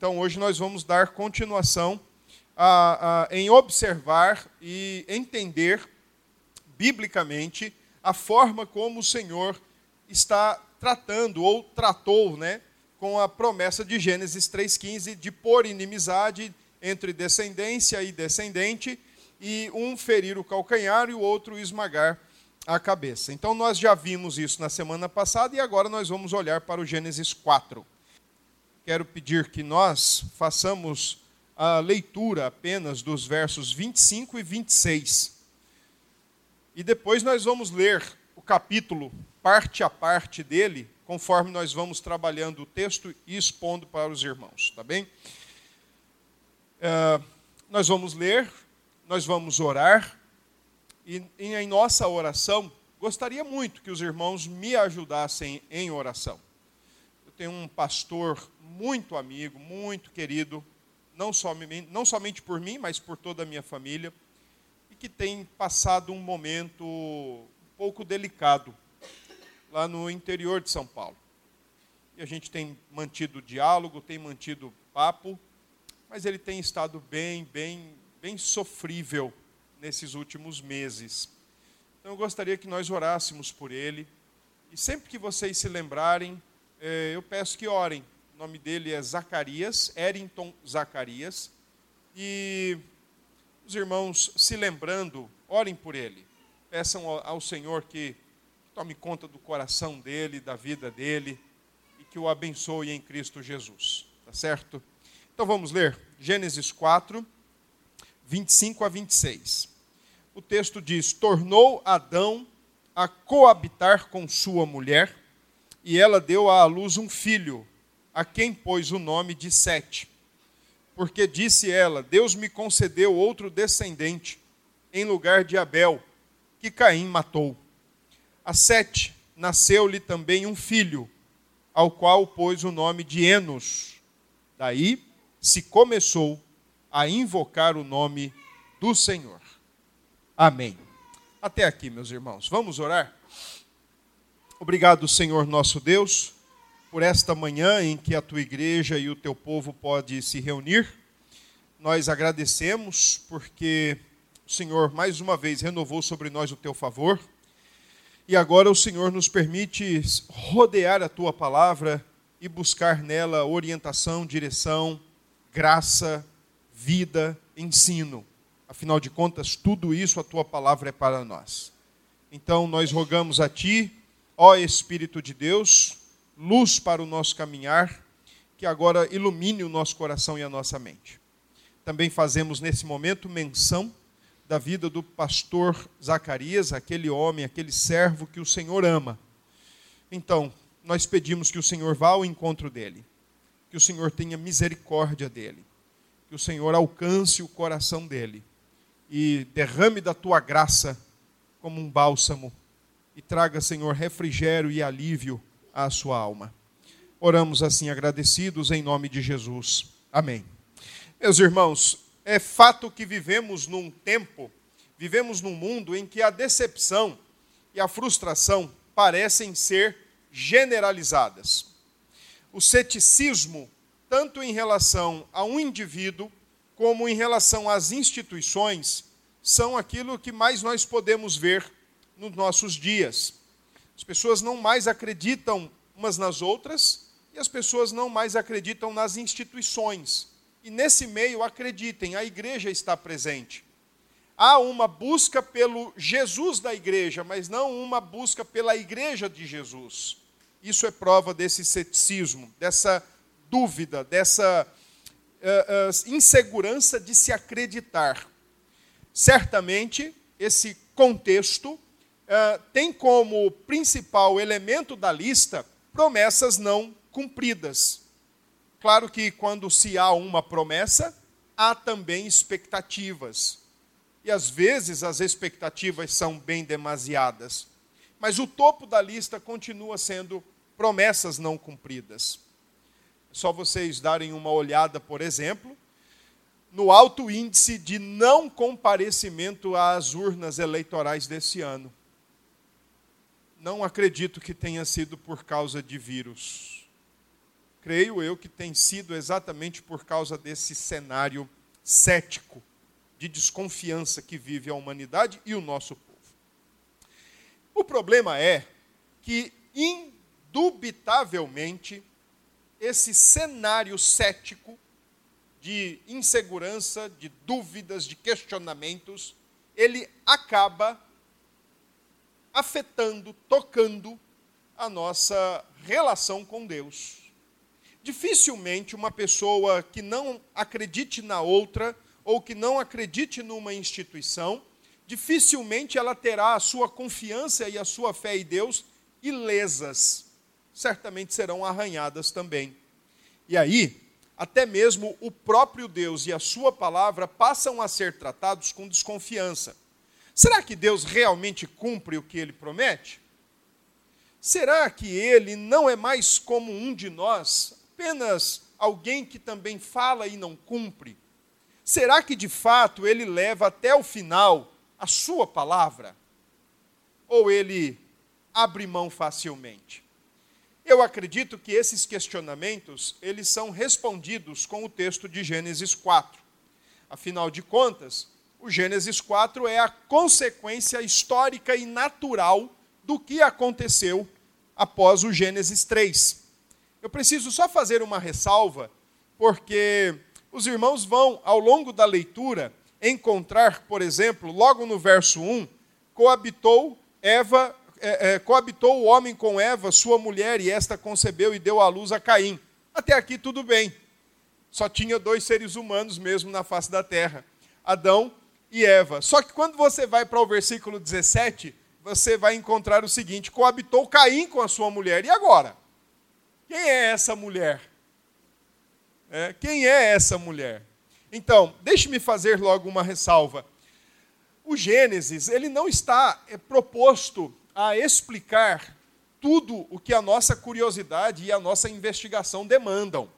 Então, hoje nós vamos dar continuação a, a, em observar e entender biblicamente a forma como o Senhor está tratando ou tratou, né, com a promessa de Gênesis 3:15 de pôr inimizade entre descendência e descendente e um ferir o calcanhar e o outro esmagar a cabeça. Então nós já vimos isso na semana passada e agora nós vamos olhar para o Gênesis 4 quero pedir que nós façamos a leitura apenas dos versos 25 e 26. E depois nós vamos ler o capítulo, parte a parte dele, conforme nós vamos trabalhando o texto e expondo para os irmãos, tá bem? Uh, nós vamos ler, nós vamos orar, e, e em nossa oração, gostaria muito que os irmãos me ajudassem em oração. Eu tenho um pastor muito amigo, muito querido, não, somente, não somente por mim, mas por toda a minha família, e que tem passado um momento um pouco delicado lá no interior de São Paulo. E a gente tem mantido diálogo, tem mantido papo, mas ele tem estado bem, bem, bem sofrível nesses últimos meses. Então eu gostaria que nós orássemos por ele. E sempre que vocês se lembrarem, eh, eu peço que orem o nome dele é Zacarias, Erington Zacarias. E os irmãos, se lembrando, orem por ele. Peçam ao Senhor que tome conta do coração dele, da vida dele, e que o abençoe em Cristo Jesus. Tá certo? Então vamos ler Gênesis 4, 25 a 26. O texto diz: Tornou Adão a coabitar com sua mulher, e ela deu à luz um filho a quem pôs o nome de Sete. Porque disse ela: Deus me concedeu outro descendente, em lugar de Abel, que Caim matou. A Sete nasceu-lhe também um filho, ao qual pôs o nome de Enos. Daí se começou a invocar o nome do Senhor. Amém. Até aqui, meus irmãos. Vamos orar? Obrigado, Senhor nosso Deus por esta manhã em que a tua igreja e o teu povo pode se reunir. Nós agradecemos porque o Senhor mais uma vez renovou sobre nós o teu favor. E agora o Senhor nos permite rodear a tua palavra e buscar nela orientação, direção, graça, vida, ensino. Afinal de contas, tudo isso a tua palavra é para nós. Então nós rogamos a ti, ó Espírito de Deus, luz para o nosso caminhar, que agora ilumine o nosso coração e a nossa mente. Também fazemos nesse momento menção da vida do pastor Zacarias, aquele homem, aquele servo que o Senhor ama. Então, nós pedimos que o Senhor vá ao encontro dele, que o Senhor tenha misericórdia dele, que o Senhor alcance o coração dele e derrame da tua graça como um bálsamo e traga, Senhor, refrigério e alívio à sua alma. Oramos assim agradecidos em nome de Jesus. Amém. Meus irmãos, é fato que vivemos num tempo, vivemos num mundo em que a decepção e a frustração parecem ser generalizadas. O ceticismo, tanto em relação a um indivíduo como em relação às instituições, são aquilo que mais nós podemos ver nos nossos dias. As pessoas não mais acreditam umas nas outras e as pessoas não mais acreditam nas instituições. E nesse meio, acreditem, a igreja está presente. Há uma busca pelo Jesus da igreja, mas não uma busca pela igreja de Jesus. Isso é prova desse ceticismo, dessa dúvida, dessa uh, uh, insegurança de se acreditar. Certamente, esse contexto uh, tem como principal elemento da lista promessas não cumpridas. Claro que quando se há uma promessa, há também expectativas. E às vezes as expectativas são bem demasiadas. Mas o topo da lista continua sendo promessas não cumpridas. Só vocês darem uma olhada, por exemplo, no alto índice de não comparecimento às urnas eleitorais desse ano não acredito que tenha sido por causa de vírus. creio eu que tem sido exatamente por causa desse cenário cético de desconfiança que vive a humanidade e o nosso povo. O problema é que, indubitavelmente, esse cenário cético de insegurança, de dúvidas, de questionamentos, ele acaba afetando, tocando a nossa relação com Deus. Dificilmente uma pessoa que não acredite na outra ou que não acredite numa instituição, dificilmente ela terá a sua confiança e a sua fé em Deus ilesas. Certamente serão arranhadas também. E aí, até mesmo o próprio Deus e a sua palavra passam a ser tratados com desconfiança. Será que Deus realmente cumpre o que ele promete? Será que ele não é mais como um de nós, apenas alguém que também fala e não cumpre? Será que de fato ele leva até o final a sua palavra? Ou ele abre mão facilmente? Eu acredito que esses questionamentos, eles são respondidos com o texto de Gênesis 4. Afinal de contas, o Gênesis 4 é a consequência histórica e natural do que aconteceu após o Gênesis 3. Eu preciso só fazer uma ressalva, porque os irmãos vão, ao longo da leitura, encontrar, por exemplo, logo no verso 1, coabitou Eva, é, é, coabitou o homem com Eva, sua mulher, e esta concebeu e deu à luz a Caim. Até aqui tudo bem. Só tinha dois seres humanos mesmo na face da terra: Adão e Eva. Só que quando você vai para o versículo 17, você vai encontrar o seguinte: coabitou Caim com a sua mulher. E agora? Quem é essa mulher? É, quem é essa mulher? Então, deixe-me fazer logo uma ressalva. O Gênesis, ele não está é, proposto a explicar tudo o que a nossa curiosidade e a nossa investigação demandam.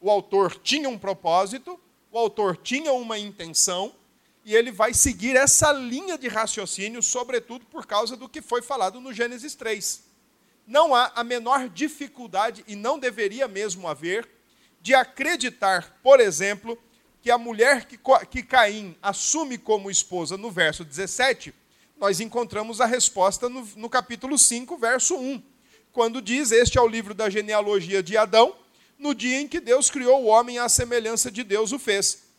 O autor tinha um propósito, o autor tinha uma intenção, e ele vai seguir essa linha de raciocínio, sobretudo por causa do que foi falado no Gênesis 3. Não há a menor dificuldade, e não deveria mesmo haver, de acreditar, por exemplo, que a mulher que, que Caim assume como esposa no verso 17, nós encontramos a resposta no, no capítulo 5, verso 1, quando diz: Este é o livro da genealogia de Adão, no dia em que Deus criou o homem à semelhança de Deus o fez.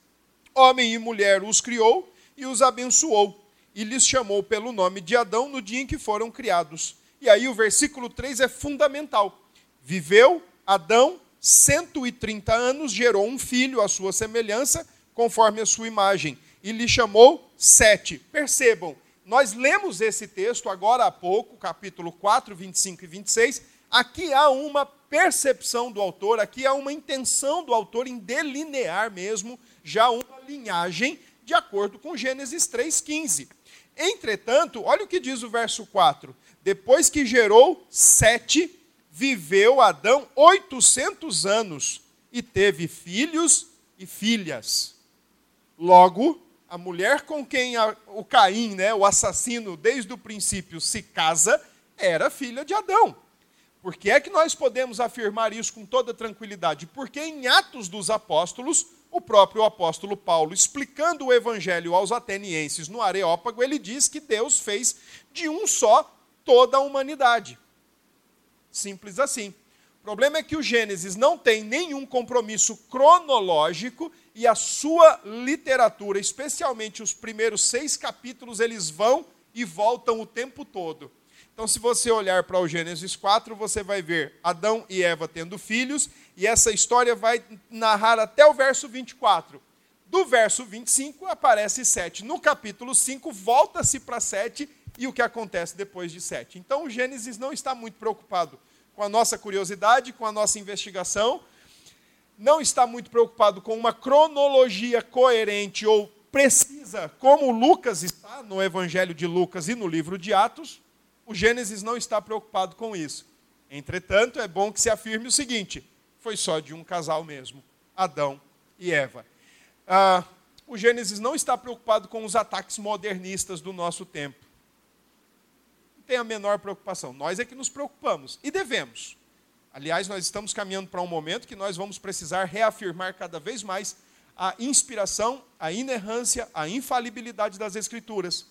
Homem e mulher os criou e os abençoou, e lhes chamou pelo nome de Adão no dia em que foram criados. E aí o versículo 3 é fundamental. Viveu Adão 130 anos, gerou um filho à sua semelhança, conforme a sua imagem, e lhe chamou Sete. Percebam, nós lemos esse texto agora há pouco, capítulo 4, 25 e 26. Aqui há uma percepção do autor, aqui há uma intenção do autor em delinear mesmo já uma linhagem de acordo com Gênesis 3,15. Entretanto, olha o que diz o verso 4: depois que gerou Sete, viveu Adão 800 anos e teve filhos e filhas. Logo, a mulher com quem a, o Caim, né, o assassino, desde o princípio se casa, era filha de Adão. Por que é que nós podemos afirmar isso com toda tranquilidade? Porque em Atos dos Apóstolos, o próprio apóstolo Paulo, explicando o evangelho aos atenienses no Areópago, ele diz que Deus fez de um só toda a humanidade. Simples assim. O problema é que o Gênesis não tem nenhum compromisso cronológico e a sua literatura, especialmente os primeiros seis capítulos, eles vão e voltam o tempo todo. Então, se você olhar para o Gênesis 4, você vai ver Adão e Eva tendo filhos, e essa história vai narrar até o verso 24. Do verso 25 aparece 7. No capítulo 5, volta-se para 7 e o que acontece depois de sete. Então o Gênesis não está muito preocupado com a nossa curiosidade, com a nossa investigação, não está muito preocupado com uma cronologia coerente ou precisa, como Lucas está no Evangelho de Lucas e no livro de Atos. O Gênesis não está preocupado com isso. Entretanto, é bom que se afirme o seguinte: foi só de um casal mesmo, Adão e Eva. Ah, o Gênesis não está preocupado com os ataques modernistas do nosso tempo tem a menor preocupação. Nós é que nos preocupamos e devemos. Aliás, nós estamos caminhando para um momento que nós vamos precisar reafirmar cada vez mais a inspiração, a inerrância, a infalibilidade das Escrituras.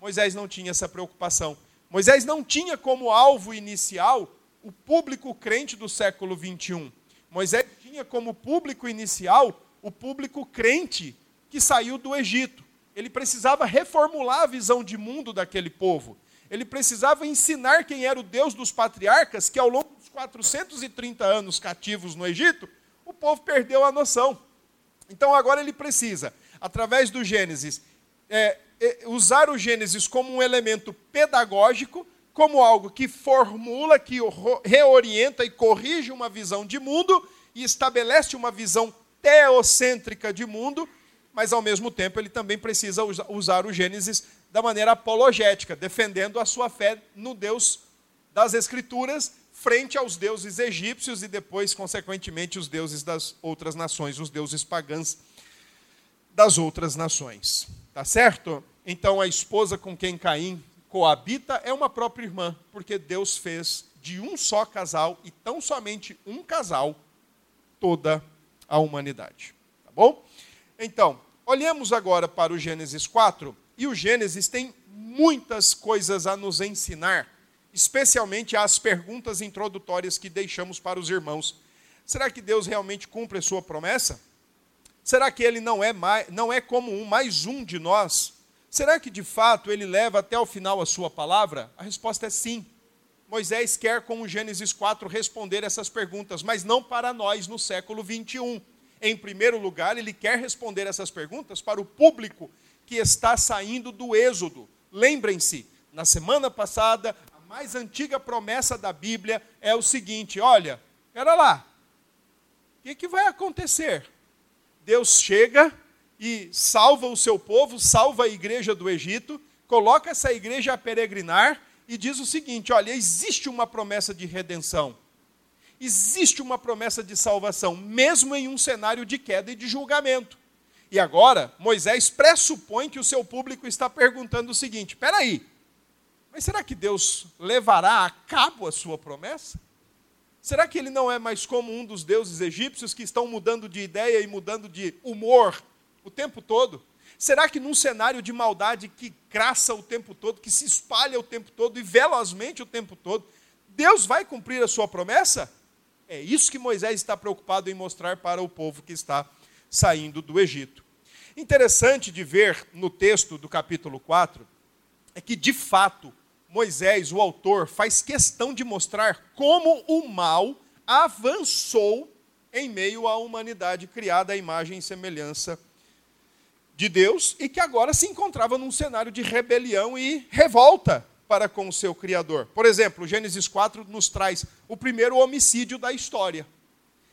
Moisés não tinha essa preocupação. Moisés não tinha como alvo inicial o público crente do século 21. Moisés tinha como público inicial o público crente que saiu do Egito. Ele precisava reformular a visão de mundo daquele povo. Ele precisava ensinar quem era o Deus dos patriarcas, que ao longo dos 430 anos cativos no Egito, o povo perdeu a noção. Então agora ele precisa, através do Gênesis, é, é, usar o Gênesis como um elemento pedagógico, como algo que formula, que reorienta e corrige uma visão de mundo e estabelece uma visão teocêntrica de mundo, mas ao mesmo tempo ele também precisa usar o Gênesis da maneira apologética, defendendo a sua fé no Deus das Escrituras frente aos deuses egípcios e depois, consequentemente, os deuses das outras nações, os deuses pagãs das outras nações. Tá certo? Então a esposa com quem Caim coabita é uma própria irmã, porque Deus fez de um só casal e tão somente um casal toda a humanidade. Tá bom? Então, olhemos agora para o Gênesis 4, e o Gênesis tem muitas coisas a nos ensinar, especialmente as perguntas introdutórias que deixamos para os irmãos. Será que Deus realmente cumpre a sua promessa? Será que ele não é, mais, não é como um, mais um de nós? Será que de fato ele leva até o final a sua palavra? A resposta é sim. Moisés quer, como Gênesis 4, responder essas perguntas, mas não para nós no século 21. Em primeiro lugar, ele quer responder essas perguntas para o público que está saindo do Êxodo. Lembrem-se, na semana passada, a mais antiga promessa da Bíblia é o seguinte: olha, espera lá, o que, que vai acontecer? Deus chega e salva o seu povo, salva a igreja do Egito, coloca essa igreja a peregrinar e diz o seguinte: olha, existe uma promessa de redenção, existe uma promessa de salvação, mesmo em um cenário de queda e de julgamento. E agora, Moisés pressupõe que o seu público está perguntando o seguinte: espera aí, mas será que Deus levará a cabo a sua promessa? Será que ele não é mais como um dos deuses egípcios que estão mudando de ideia e mudando de humor o tempo todo? Será que num cenário de maldade que craça o tempo todo, que se espalha o tempo todo e velozmente o tempo todo, Deus vai cumprir a sua promessa? É isso que Moisés está preocupado em mostrar para o povo que está saindo do Egito. Interessante de ver no texto do capítulo 4 é que, de fato, Moisés, o autor, faz questão de mostrar como o mal avançou em meio à humanidade criada à imagem e semelhança de Deus e que agora se encontrava num cenário de rebelião e revolta para com o seu Criador. Por exemplo, Gênesis 4 nos traz o primeiro homicídio da história.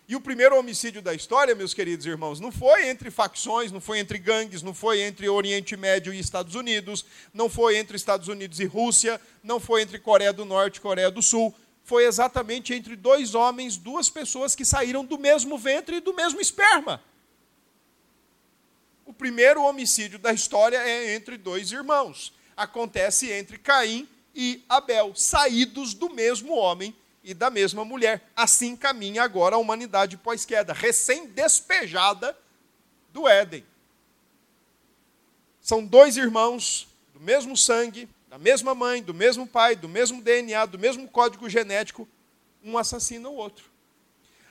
E o primeiro homicídio da história, meus queridos irmãos, não foi entre facções, não foi entre gangues, não foi entre Oriente Médio e Estados Unidos, não foi entre Estados Unidos e Rússia, não foi entre Coreia do Norte e Coreia do Sul. Foi exatamente entre dois homens, duas pessoas que saíram do mesmo ventre e do mesmo esperma. Primeiro homicídio da história é entre dois irmãos. Acontece entre Caim e Abel, saídos do mesmo homem e da mesma mulher. Assim caminha agora a humanidade pós-queda, recém-despejada do Éden. São dois irmãos do mesmo sangue, da mesma mãe, do mesmo pai, do mesmo DNA, do mesmo código genético, um assassina o outro.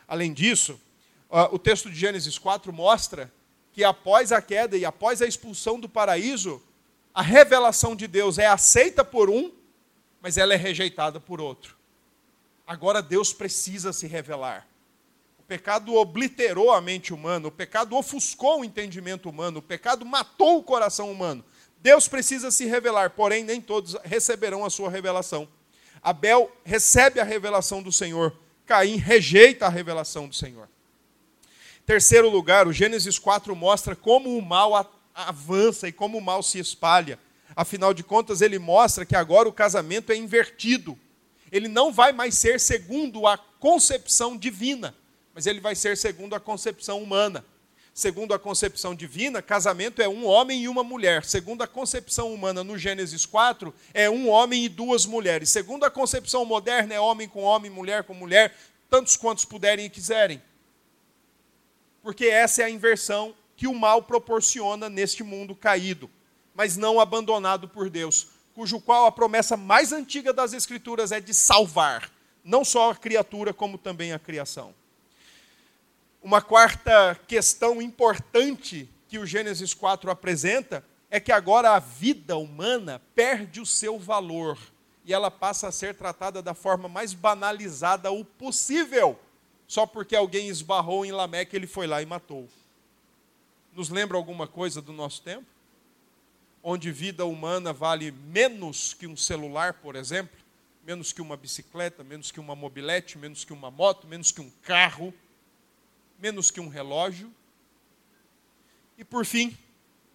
Além disso, o texto de Gênesis 4 mostra que após a queda e após a expulsão do paraíso, a revelação de Deus é aceita por um, mas ela é rejeitada por outro. Agora Deus precisa se revelar. O pecado obliterou a mente humana, o pecado ofuscou o entendimento humano, o pecado matou o coração humano. Deus precisa se revelar, porém nem todos receberão a sua revelação. Abel recebe a revelação do Senhor, Caim rejeita a revelação do Senhor. Terceiro lugar, o Gênesis 4 mostra como o mal avança e como o mal se espalha. Afinal de contas, ele mostra que agora o casamento é invertido ele não vai mais ser segundo a concepção divina, mas ele vai ser segundo a concepção humana. Segundo a concepção divina, casamento é um homem e uma mulher. Segundo a concepção humana, no Gênesis 4, é um homem e duas mulheres. Segundo a concepção moderna, é homem com homem, mulher com mulher. tantos quantos puderem e quiserem. Porque essa é a inversão que o mal proporciona neste mundo caído, mas não abandonado por Deus, cujo qual a promessa mais antiga das Escrituras é de salvar, não só a criatura, como também a criação. Uma quarta questão importante que o Gênesis 4 apresenta é que agora a vida humana perde o seu valor e ela passa a ser tratada da forma mais banalizada o possível, só porque alguém esbarrou em Lameque, ele foi lá e matou. Nos lembra alguma coisa do nosso tempo? Onde vida humana vale menos que um celular, por exemplo, menos que uma bicicleta, menos que uma mobilete, menos que uma moto, menos que um carro menos que um relógio. E por fim,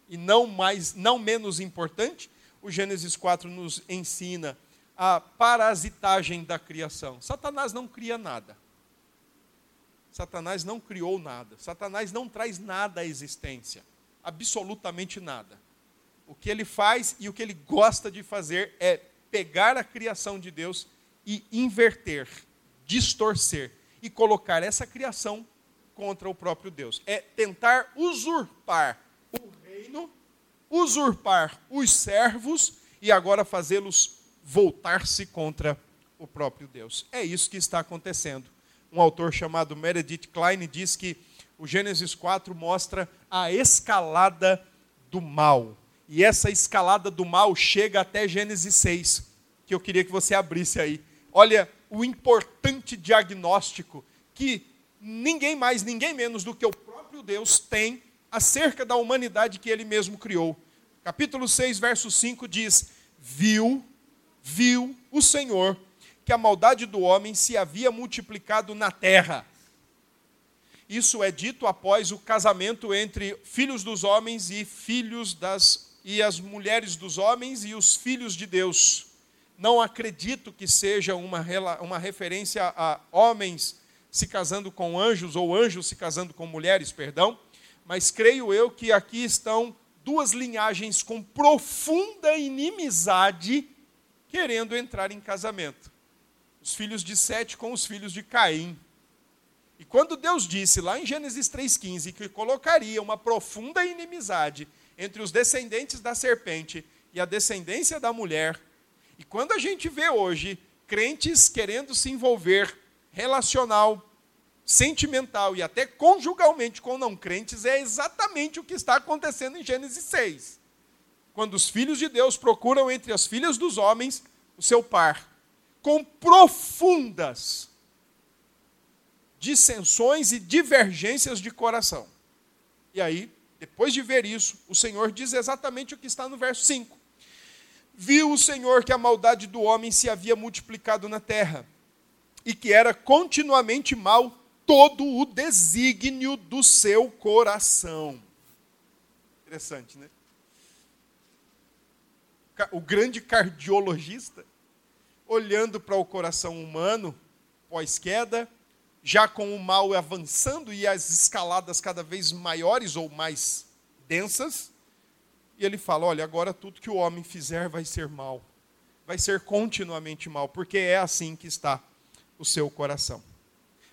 e não mais, não menos importante, o Gênesis 4 nos ensina a parasitagem da criação. Satanás não cria nada. Satanás não criou nada. Satanás não traz nada à existência. Absolutamente nada. O que ele faz e o que ele gosta de fazer é pegar a criação de Deus e inverter, distorcer e colocar essa criação contra o próprio Deus. É tentar usurpar o reino, usurpar os servos e agora fazê-los voltar-se contra o próprio Deus. É isso que está acontecendo. Um autor chamado Meredith Klein diz que o Gênesis 4 mostra a escalada do mal. E essa escalada do mal chega até Gênesis 6, que eu queria que você abrisse aí. Olha o importante diagnóstico que ninguém mais, ninguém menos do que o próprio Deus tem acerca da humanidade que ele mesmo criou. Capítulo 6, verso 5 diz: Viu, viu o Senhor que a maldade do homem se havia multiplicado na terra. Isso é dito após o casamento entre filhos dos homens e filhos das e as mulheres dos homens e os filhos de Deus. Não acredito que seja uma, uma referência a homens se casando com anjos, ou anjos se casando com mulheres, perdão, mas creio eu que aqui estão duas linhagens com profunda inimizade querendo entrar em casamento. Os filhos de Sete com os filhos de Caim. E quando Deus disse lá em Gênesis 3,15 que colocaria uma profunda inimizade entre os descendentes da serpente e a descendência da mulher, e quando a gente vê hoje crentes querendo se envolver relacional, sentimental e até conjugalmente com não crentes, é exatamente o que está acontecendo em Gênesis 6. Quando os filhos de Deus procuram entre as filhas dos homens o seu par, com profundas dissensões e divergências de coração. E aí, depois de ver isso, o Senhor diz exatamente o que está no verso 5. Viu o Senhor que a maldade do homem se havia multiplicado na terra e que era continuamente mal todo o desígnio do seu coração. Interessante, né? O grande cardiologista, olhando para o coração humano, pós-queda, já com o mal avançando e as escaladas cada vez maiores ou mais densas, e ele fala: olha, agora tudo que o homem fizer vai ser mal, vai ser continuamente mal, porque é assim que está o seu coração.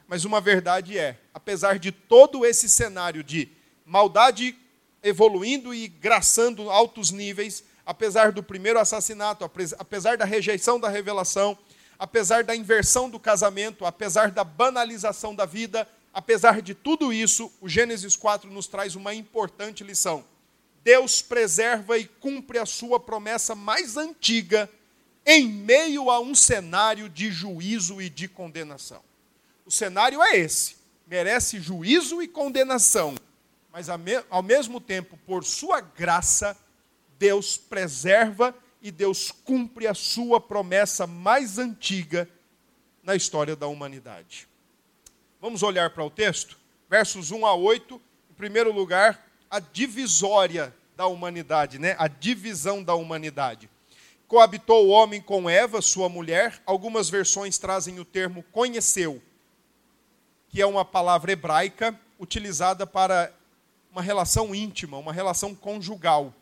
Mas uma verdade é, apesar de todo esse cenário de maldade evoluindo e graçando altos níveis, apesar do primeiro assassinato, apesar da rejeição da revelação, apesar da inversão do casamento, apesar da banalização da vida, apesar de tudo isso, o Gênesis 4 nos traz uma importante lição. Deus preserva e cumpre a sua promessa mais antiga em meio a um cenário de juízo e de condenação. O cenário é esse: merece juízo e condenação, mas ao mesmo tempo, por sua graça, Deus preserva e Deus cumpre a sua promessa mais antiga na história da humanidade. Vamos olhar para o texto, versos 1 a 8. Em primeiro lugar, a divisória da humanidade, né? A divisão da humanidade. Coabitou o homem com Eva, sua mulher. Algumas versões trazem o termo conheceu, que é uma palavra hebraica utilizada para uma relação íntima, uma relação conjugal,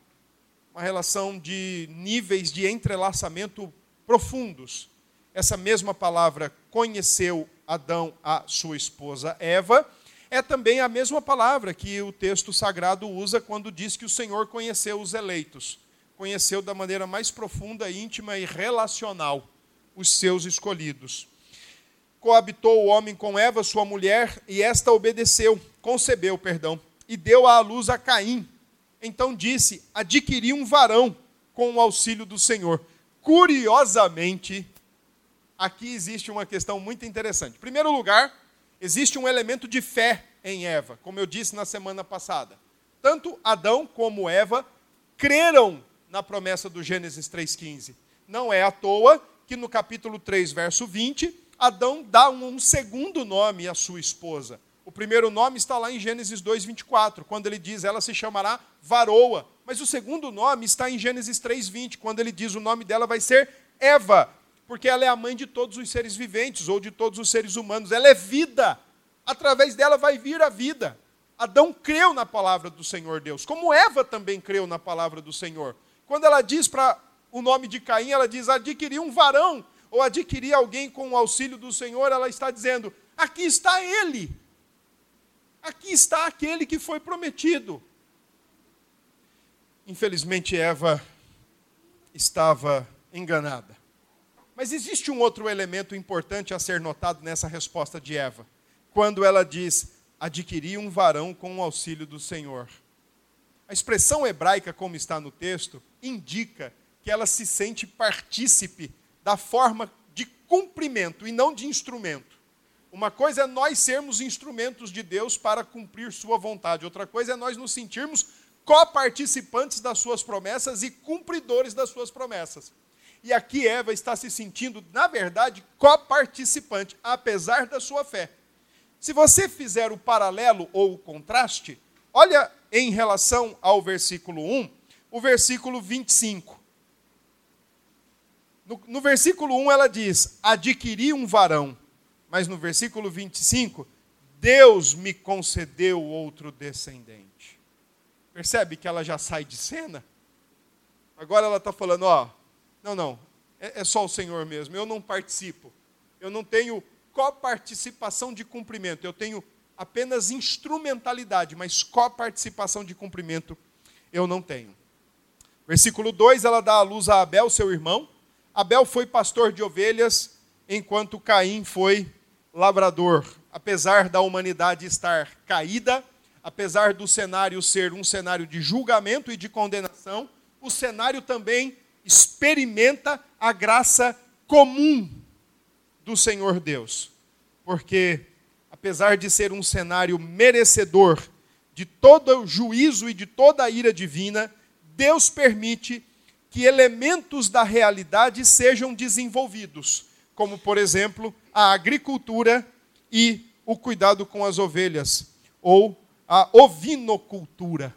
uma relação de níveis de entrelaçamento profundos. Essa mesma palavra conheceu Adão a sua esposa Eva, é também a mesma palavra que o texto sagrado usa quando diz que o Senhor conheceu os eleitos. Conheceu da maneira mais profunda, íntima e relacional os seus escolhidos. Coabitou o homem com Eva, sua mulher, e esta obedeceu, concebeu, perdão, e deu à luz a Caim. Então disse: Adquiri um varão com o auxílio do Senhor. Curiosamente, aqui existe uma questão muito interessante. Em primeiro lugar, existe um elemento de fé em Eva, como eu disse na semana passada. Tanto Adão como Eva creram na promessa do Gênesis 3,15. Não é à toa que no capítulo 3, verso 20, Adão dá um segundo nome à sua esposa. O primeiro nome está lá em Gênesis 2, 24, quando ele diz ela se chamará Varoa. Mas o segundo nome está em Gênesis 3, 20, quando ele diz o nome dela vai ser Eva, porque ela é a mãe de todos os seres viventes ou de todos os seres humanos. Ela é vida. Através dela vai vir a vida. Adão creu na palavra do Senhor Deus, como Eva também creu na palavra do Senhor. Quando ela diz para o nome de Caim, ela diz: adquirir um varão, ou adquirir alguém com o auxílio do Senhor, ela está dizendo: aqui está ele. Aqui está aquele que foi prometido. Infelizmente, Eva estava enganada. Mas existe um outro elemento importante a ser notado nessa resposta de Eva, quando ela diz: adquirir um varão com o auxílio do Senhor. A expressão hebraica, como está no texto, indica que ela se sente partícipe da forma de cumprimento e não de instrumento. Uma coisa é nós sermos instrumentos de Deus para cumprir Sua vontade, outra coisa é nós nos sentirmos coparticipantes das Suas promessas e cumpridores das Suas promessas. E aqui Eva está se sentindo, na verdade, coparticipante, apesar da sua fé. Se você fizer o paralelo ou o contraste, olha em relação ao versículo 1, o versículo 25. No, no versículo 1 ela diz: Adquiri um varão. Mas no versículo 25, Deus me concedeu outro descendente. Percebe que ela já sai de cena? Agora ela está falando: Ó, não, não, é, é só o Senhor mesmo, eu não participo. Eu não tenho coparticipação de cumprimento, eu tenho apenas instrumentalidade, mas coparticipação de cumprimento eu não tenho. Versículo 2, ela dá a luz a Abel, seu irmão. Abel foi pastor de ovelhas, enquanto Caim foi lavrador. Apesar da humanidade estar caída, apesar do cenário ser um cenário de julgamento e de condenação, o cenário também experimenta a graça comum do Senhor Deus. Porque, apesar de ser um cenário merecedor de todo o juízo e de toda a ira divina, Deus permite que elementos da realidade sejam desenvolvidos, como, por exemplo, a agricultura e o cuidado com as ovelhas, ou a ovinocultura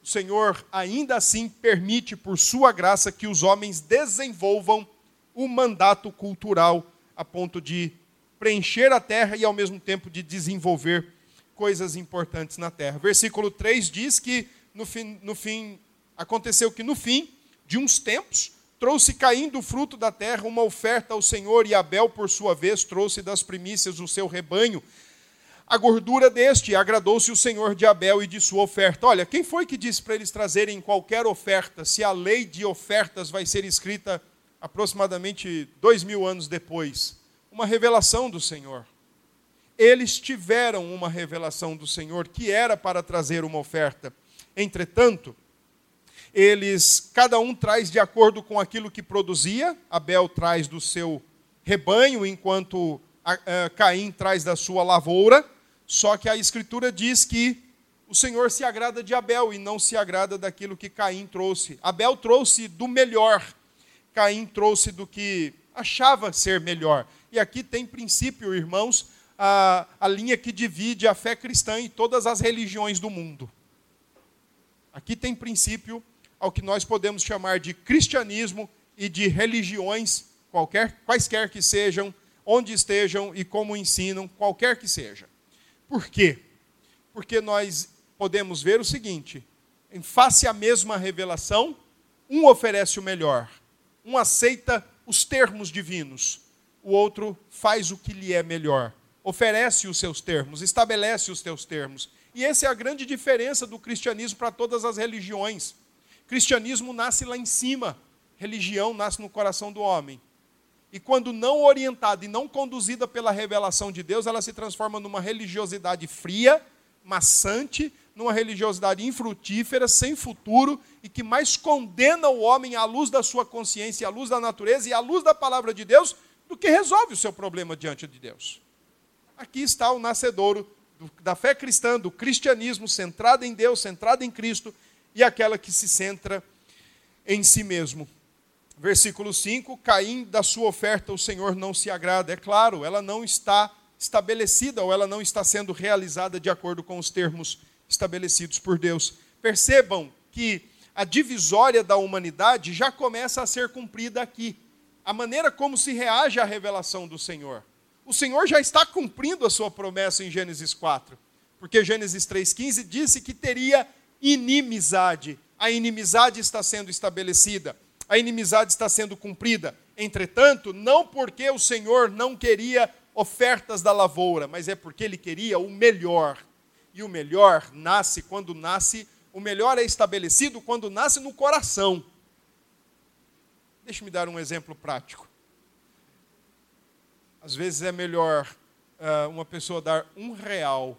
o Senhor ainda assim permite, por sua graça, que os homens desenvolvam o mandato cultural a ponto de preencher a terra e, ao mesmo tempo, de desenvolver coisas importantes na terra. Versículo 3 diz que, no fim, no fim aconteceu que, no fim de uns tempos, trouxe caindo o fruto da terra uma oferta ao Senhor, e Abel, por sua vez, trouxe das primícias o seu rebanho a gordura deste. Agradou-se o Senhor de Abel e de sua oferta. Olha, quem foi que disse para eles trazerem qualquer oferta, se a lei de ofertas vai ser escrita aproximadamente dois mil anos depois? Uma revelação do Senhor. Eles tiveram uma revelação do Senhor que era para trazer uma oferta. Entretanto, eles, cada um traz de acordo com aquilo que produzia. Abel traz do seu rebanho, enquanto Caim traz da sua lavoura. Só que a Escritura diz que o Senhor se agrada de Abel e não se agrada daquilo que Caim trouxe. Abel trouxe do melhor, Caim trouxe do que achava ser melhor. E aqui tem princípio, irmãos, a, a linha que divide a fé cristã e todas as religiões do mundo. Aqui tem princípio ao que nós podemos chamar de cristianismo e de religiões, qualquer, quaisquer que sejam, onde estejam e como ensinam, qualquer que seja. Por quê? Porque nós podemos ver o seguinte: em face à mesma revelação, um oferece o melhor, um aceita os termos divinos, o outro faz o que lhe é melhor. oferece os seus termos, estabelece os teus termos. E essa é a grande diferença do cristianismo para todas as religiões. Cristianismo nasce lá em cima, religião nasce no coração do homem. E quando não orientada e não conduzida pela revelação de Deus, ela se transforma numa religiosidade fria, maçante, numa religiosidade infrutífera, sem futuro e que mais condena o homem à luz da sua consciência, à luz da natureza e à luz da palavra de Deus, do que resolve o seu problema diante de Deus. Aqui está o nascedouro da fé cristã, do cristianismo, centrada em Deus, centrada em Cristo, e aquela que se centra em si mesmo. Versículo 5: Caim, da sua oferta o Senhor não se agrada. É claro, ela não está estabelecida ou ela não está sendo realizada de acordo com os termos estabelecidos por Deus. Percebam que a divisória da humanidade já começa a ser cumprida aqui. A maneira como se reage à revelação do Senhor. O Senhor já está cumprindo a sua promessa em Gênesis 4, porque Gênesis 3,15 disse que teria inimizade. A inimizade está sendo estabelecida, a inimizade está sendo cumprida. Entretanto, não porque o Senhor não queria ofertas da lavoura, mas é porque ele queria o melhor e o melhor nasce quando nasce, o melhor é estabelecido quando nasce no coração. Deixe-me dar um exemplo prático. Às vezes é melhor uh, uma pessoa dar um real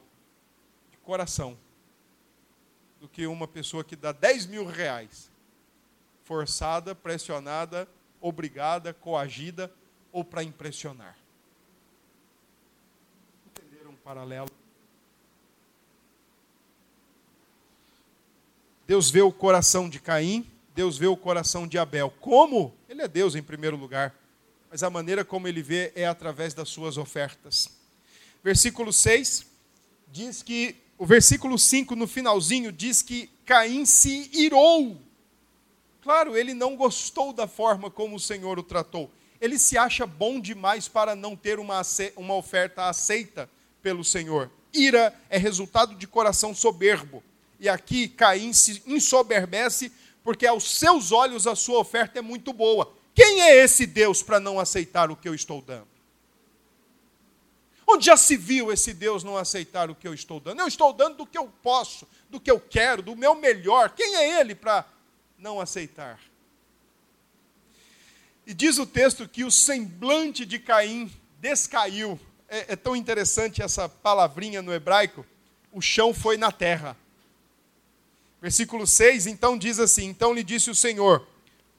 de coração do que uma pessoa que dá 10 mil reais, forçada, pressionada, obrigada, coagida ou para impressionar. Entenderam um paralelo? Deus vê o coração de Caim, Deus vê o coração de Abel. Como? Ele é Deus em primeiro lugar, mas a maneira como ele vê é através das suas ofertas. Versículo 6 diz que, o versículo 5 no finalzinho diz que Caim se irou. Claro, ele não gostou da forma como o Senhor o tratou. Ele se acha bom demais para não ter uma, uma oferta aceita pelo Senhor. Ira é resultado de coração soberbo e aqui Caim se ensoberbece, porque aos seus olhos a sua oferta é muito boa. Quem é esse Deus para não aceitar o que eu estou dando? Onde já se viu esse Deus não aceitar o que eu estou dando? Eu estou dando do que eu posso, do que eu quero, do meu melhor. Quem é ele para não aceitar? E diz o texto que o semblante de Caim descaiu. É, é tão interessante essa palavrinha no hebraico. O chão foi na terra. Versículo 6, então diz assim: Então lhe disse o Senhor: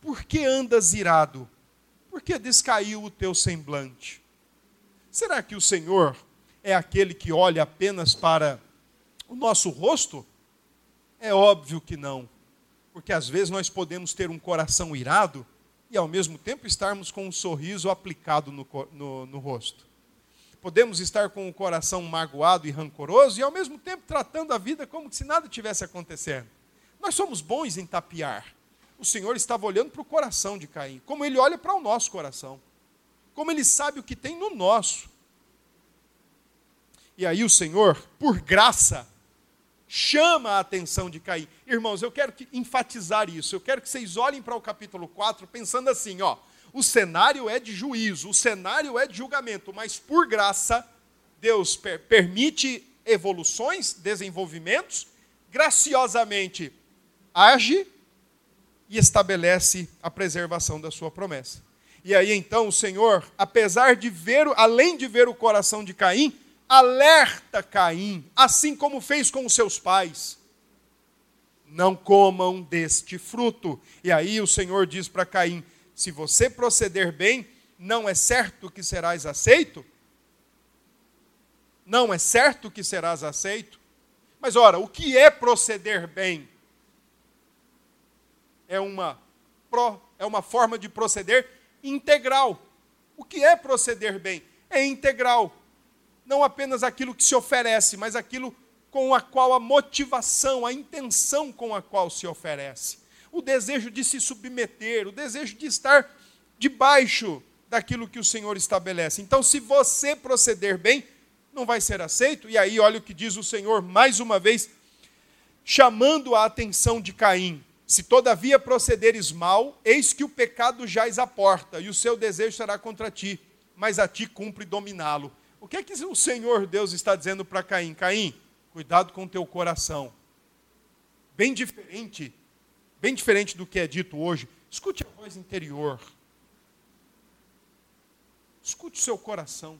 Por que andas irado? Por que descaiu o teu semblante? Será que o Senhor é aquele que olha apenas para o nosso rosto? É óbvio que não, porque às vezes nós podemos ter um coração irado e ao mesmo tempo estarmos com um sorriso aplicado no, no, no rosto. Podemos estar com o coração magoado e rancoroso e ao mesmo tempo tratando a vida como se nada tivesse acontecendo. Nós somos bons em tapear. O Senhor estava olhando para o coração de Caim, como ele olha para o nosso coração, como ele sabe o que tem no nosso. E aí o Senhor, por graça, chama a atenção de Caim. Irmãos, eu quero que, enfatizar isso. Eu quero que vocês olhem para o capítulo 4 pensando assim, ó, o cenário é de juízo, o cenário é de julgamento, mas por graça, Deus per permite evoluções, desenvolvimentos, graciosamente age e estabelece a preservação da sua promessa. E aí então o Senhor, apesar de ver, além de ver o coração de Caim, alerta Caim, assim como fez com os seus pais. Não comam deste fruto. E aí o Senhor diz para Caim: se você proceder bem, não é certo que serás aceito? Não é certo que serás aceito? Mas ora, o que é proceder bem? É uma, é uma forma de proceder integral. O que é proceder bem? É integral. Não apenas aquilo que se oferece, mas aquilo com a qual a motivação, a intenção com a qual se oferece o desejo de se submeter, o desejo de estar debaixo daquilo que o Senhor estabelece. Então, se você proceder bem, não vai ser aceito. E aí, olha o que diz o Senhor mais uma vez, chamando a atenção de Caim. Se todavia procederes mal, eis que o pecado jaz à porta, e o seu desejo será contra ti, mas a ti cumpre dominá-lo. O que é que o Senhor Deus está dizendo para Caim? Caim, cuidado com o teu coração. Bem diferente, bem diferente do que é dito hoje. Escute a voz interior. Escute o seu coração.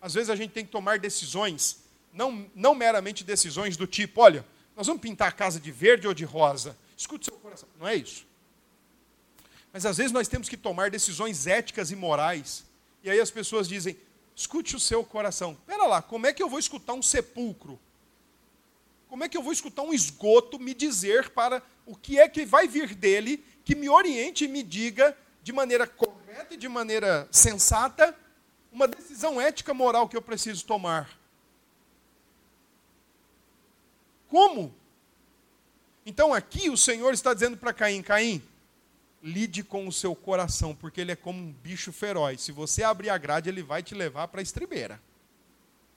Às vezes a gente tem que tomar decisões, não, não meramente decisões do tipo, olha, nós vamos pintar a casa de verde ou de rosa. Escute seu coração. Não é isso. Mas às vezes nós temos que tomar decisões éticas e morais. E aí as pessoas dizem: escute o seu coração. Espera lá, como é que eu vou escutar um sepulcro? Como é que eu vou escutar um esgoto me dizer para o que é que vai vir dele, que me oriente e me diga de maneira correta e de maneira sensata uma decisão ética moral que eu preciso tomar? Como? Então aqui o Senhor está dizendo para Caim: Caim, lide com o seu coração, porque ele é como um bicho feroz. Se você abrir a grade, ele vai te levar para a estribeira.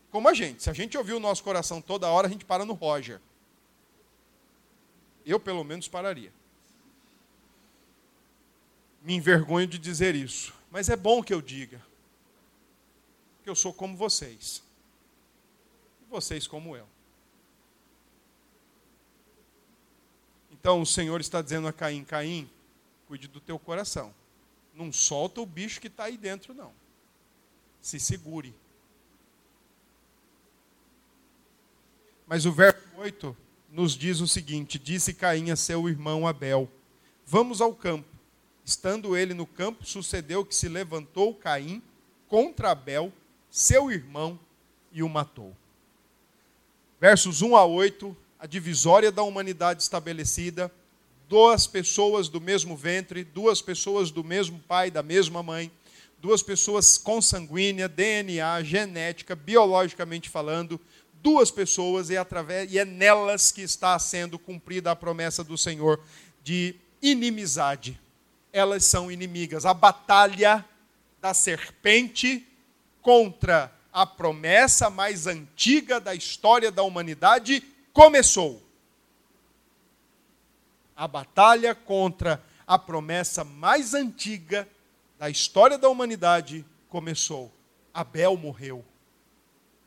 Como a gente. Se a gente ouvir o nosso coração toda hora, a gente para no Roger. Eu, pelo menos, pararia. Me envergonho de dizer isso. Mas é bom que eu diga. Que eu sou como vocês. E vocês como eu. Então o Senhor está dizendo a Caim: Caim, Cuide do teu coração. Não solta o bicho que está aí dentro, não. Se segure. Mas o verso 8 nos diz o seguinte: Disse Caim a seu irmão Abel: Vamos ao campo. Estando ele no campo, sucedeu que se levantou Caim contra Abel, seu irmão, e o matou. Versos 1 a 8, a divisória da humanidade estabelecida, duas pessoas do mesmo ventre, duas pessoas do mesmo pai, da mesma mãe, duas pessoas consanguínea, DNA, genética, biologicamente falando, duas pessoas e através e é nelas que está sendo cumprida a promessa do Senhor de inimizade. Elas são inimigas. A batalha da serpente contra a promessa mais antiga da história da humanidade começou a batalha contra a promessa mais antiga da história da humanidade começou. Abel morreu.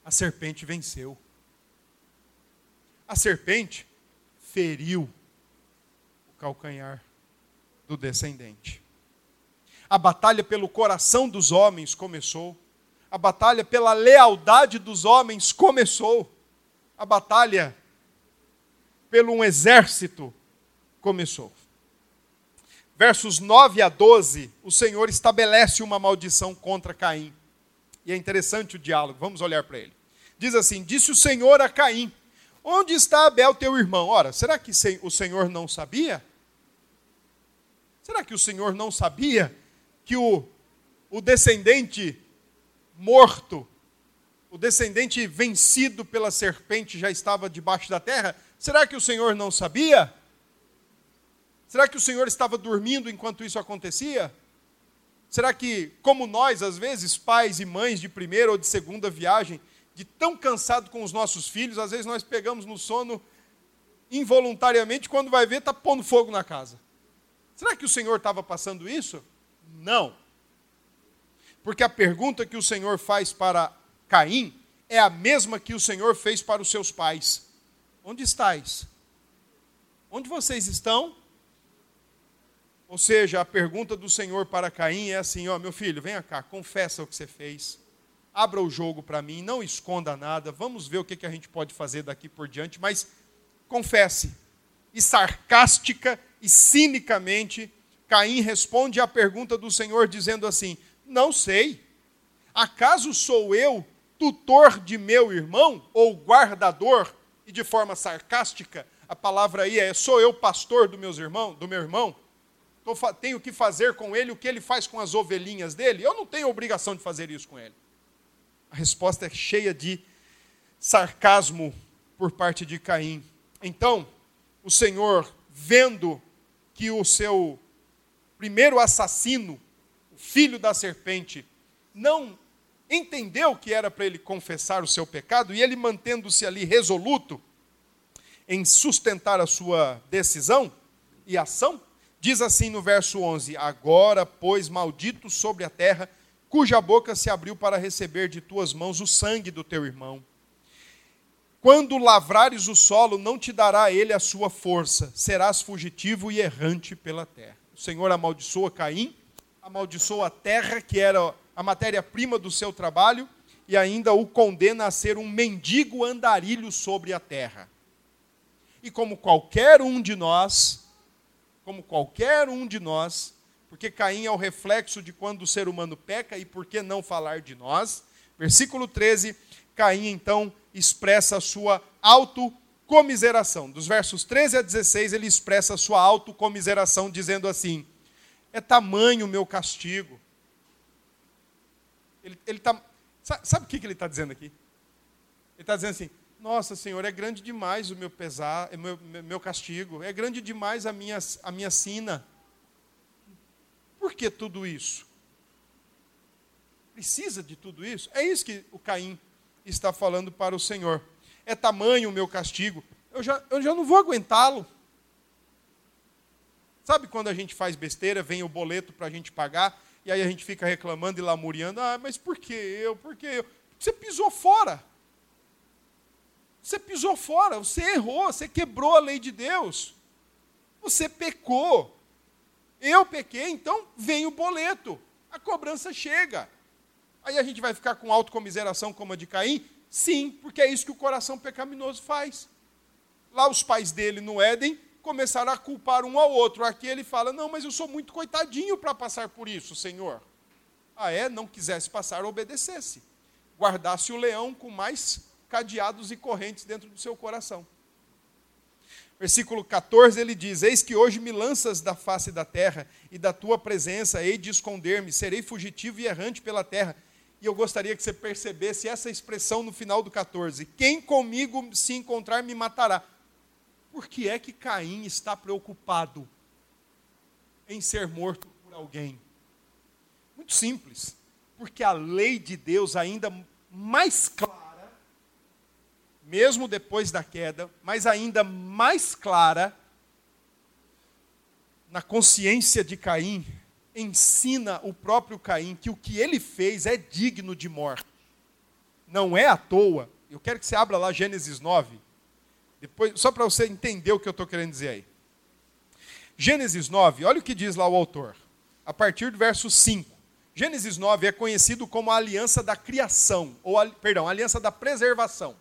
A serpente venceu. A serpente feriu o calcanhar do descendente. A batalha pelo coração dos homens começou. A batalha pela lealdade dos homens começou. A batalha pelo um exército começou. Versos 9 a 12, o Senhor estabelece uma maldição contra Caim. E é interessante o diálogo, vamos olhar para ele. Diz assim: Disse o Senhor a Caim: Onde está Abel, teu irmão? Ora, será que o Senhor não sabia? Será que o Senhor não sabia que o, o descendente morto, o descendente vencido pela serpente já estava debaixo da terra? Será que o Senhor não sabia? Será que o Senhor estava dormindo enquanto isso acontecia? Será que, como nós, às vezes, pais e mães de primeira ou de segunda viagem, de tão cansado com os nossos filhos, às vezes nós pegamos no sono involuntariamente, quando vai ver, está pondo fogo na casa. Será que o Senhor estava passando isso? Não. Porque a pergunta que o Senhor faz para Caim é a mesma que o Senhor fez para os seus pais: Onde estáis? Onde vocês estão? Ou seja, a pergunta do Senhor para Caim é assim: ó, meu filho, venha cá, confessa o que você fez, abra o jogo para mim, não esconda nada, vamos ver o que, que a gente pode fazer daqui por diante, mas confesse. E sarcástica e cinicamente, Caim responde à pergunta do Senhor dizendo assim: Não sei, acaso sou eu tutor de meu irmão ou guardador? E de forma sarcástica, a palavra aí é: sou eu pastor do meus irmãos, do meu irmão? tenho que fazer com ele o que ele faz com as ovelhinhas dele? Eu não tenho obrigação de fazer isso com ele. A resposta é cheia de sarcasmo por parte de Caim. Então, o Senhor, vendo que o seu primeiro assassino, o filho da serpente, não entendeu que era para ele confessar o seu pecado, e ele mantendo-se ali resoluto em sustentar a sua decisão e ação, Diz assim no verso 11: Agora, pois, maldito sobre a terra cuja boca se abriu para receber de tuas mãos o sangue do teu irmão. Quando lavrares o solo, não te dará ele a sua força, serás fugitivo e errante pela terra. O Senhor amaldiçoa Caim, amaldiçoa a terra, que era a matéria-prima do seu trabalho, e ainda o condena a ser um mendigo andarilho sobre a terra. E como qualquer um de nós, como qualquer um de nós, porque Caim é o reflexo de quando o ser humano peca e por que não falar de nós? Versículo 13, Caim então expressa a sua autocomiseração. Dos versos 13 a 16, ele expressa a sua autocomiseração, dizendo assim: É tamanho o meu castigo. Ele, ele tá, sabe, sabe o que, que ele está dizendo aqui? Ele está dizendo assim: Nossa, Senhor, é grande demais o meu pesar, o meu, meu castigo, é grande demais a minha, a minha sina. Por que tudo isso? Precisa de tudo isso? É isso que o Caim está falando para o Senhor. É tamanho o meu castigo, eu já, eu já não vou aguentá-lo. Sabe quando a gente faz besteira, vem o boleto para a gente pagar, e aí a gente fica reclamando e lamuriando: ah, mas por que eu? Por que eu? Você pisou fora. Você pisou fora, você errou, você quebrou a lei de Deus. Você pecou. Eu pequei, então vem o boleto. A cobrança chega. Aí a gente vai ficar com autocomiseração como a de Caim? Sim, porque é isso que o coração pecaminoso faz. Lá os pais dele no Éden começaram a culpar um ao outro. Aqui ele fala: Não, mas eu sou muito coitadinho para passar por isso, Senhor. Ah, é? Não quisesse passar, obedecesse. Guardasse o leão com mais cadeados e correntes dentro do seu coração. Versículo 14 ele diz: Eis que hoje me lanças da face da terra, e da tua presença hei de esconder-me, serei fugitivo e errante pela terra. E eu gostaria que você percebesse essa expressão no final do 14: Quem comigo se encontrar me matará. Por que é que Caim está preocupado em ser morto por alguém? Muito simples. Porque a lei de Deus ainda mais clara mesmo depois da queda, mas ainda mais clara, na consciência de Caim, ensina o próprio Caim que o que ele fez é digno de morte. Não é à toa. Eu quero que você abra lá Gênesis 9, depois, só para você entender o que eu estou querendo dizer aí. Gênesis 9, olha o que diz lá o autor, a partir do verso 5. Gênesis 9 é conhecido como a aliança da criação, ou, perdão, a aliança da preservação.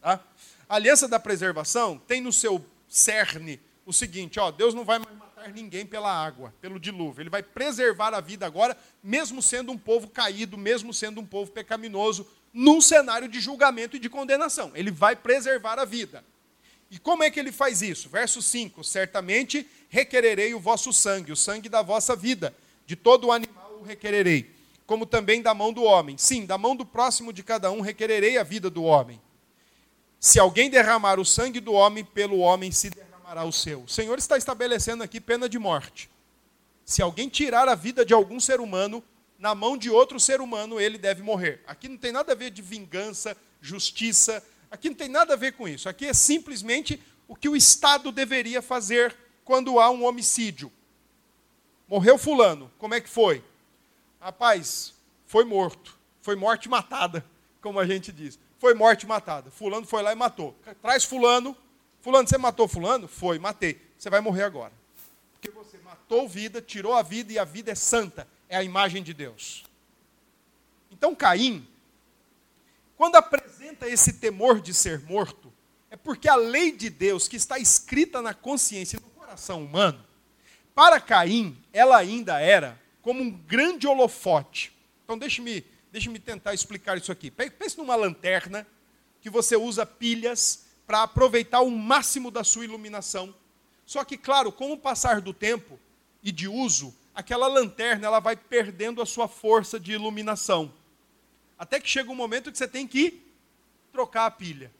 Tá? A aliança da preservação tem no seu cerne o seguinte: ó, Deus não vai mais matar ninguém pela água, pelo dilúvio. Ele vai preservar a vida agora, mesmo sendo um povo caído, mesmo sendo um povo pecaminoso, num cenário de julgamento e de condenação. Ele vai preservar a vida. E como é que ele faz isso? Verso 5: Certamente requererei o vosso sangue, o sangue da vossa vida, de todo o animal o requererei, como também da mão do homem. Sim, da mão do próximo de cada um requererei a vida do homem. Se alguém derramar o sangue do homem, pelo homem se derramará o seu. O Senhor está estabelecendo aqui pena de morte. Se alguém tirar a vida de algum ser humano, na mão de outro ser humano, ele deve morrer. Aqui não tem nada a ver de vingança, justiça, aqui não tem nada a ver com isso. Aqui é simplesmente o que o Estado deveria fazer quando há um homicídio. Morreu fulano, como é que foi? Rapaz, foi morto. Foi morte matada, como a gente diz foi morte matada. Fulano foi lá e matou. Traz fulano. Fulano, você matou fulano? Foi, matei. Você vai morrer agora. Porque você matou vida, tirou a vida e a vida é santa. É a imagem de Deus. Então Caim, quando apresenta esse temor de ser morto, é porque a lei de Deus que está escrita na consciência e no coração humano, para Caim, ela ainda era como um grande holofote. Então deixe-me Deixe-me tentar explicar isso aqui. Pense numa lanterna que você usa pilhas para aproveitar o máximo da sua iluminação. Só que, claro, com o passar do tempo e de uso, aquela lanterna ela vai perdendo a sua força de iluminação. Até que chega um momento que você tem que trocar a pilha.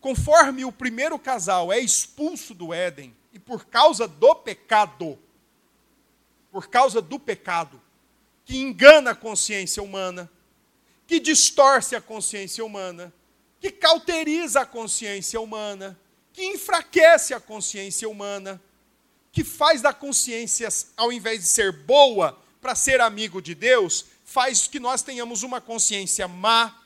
Conforme o primeiro casal é expulso do Éden, e por causa do pecado, por causa do pecado, que engana a consciência humana, que distorce a consciência humana, que cauteriza a consciência humana, que enfraquece a consciência humana, que faz da consciência, ao invés de ser boa para ser amigo de Deus, faz que nós tenhamos uma consciência má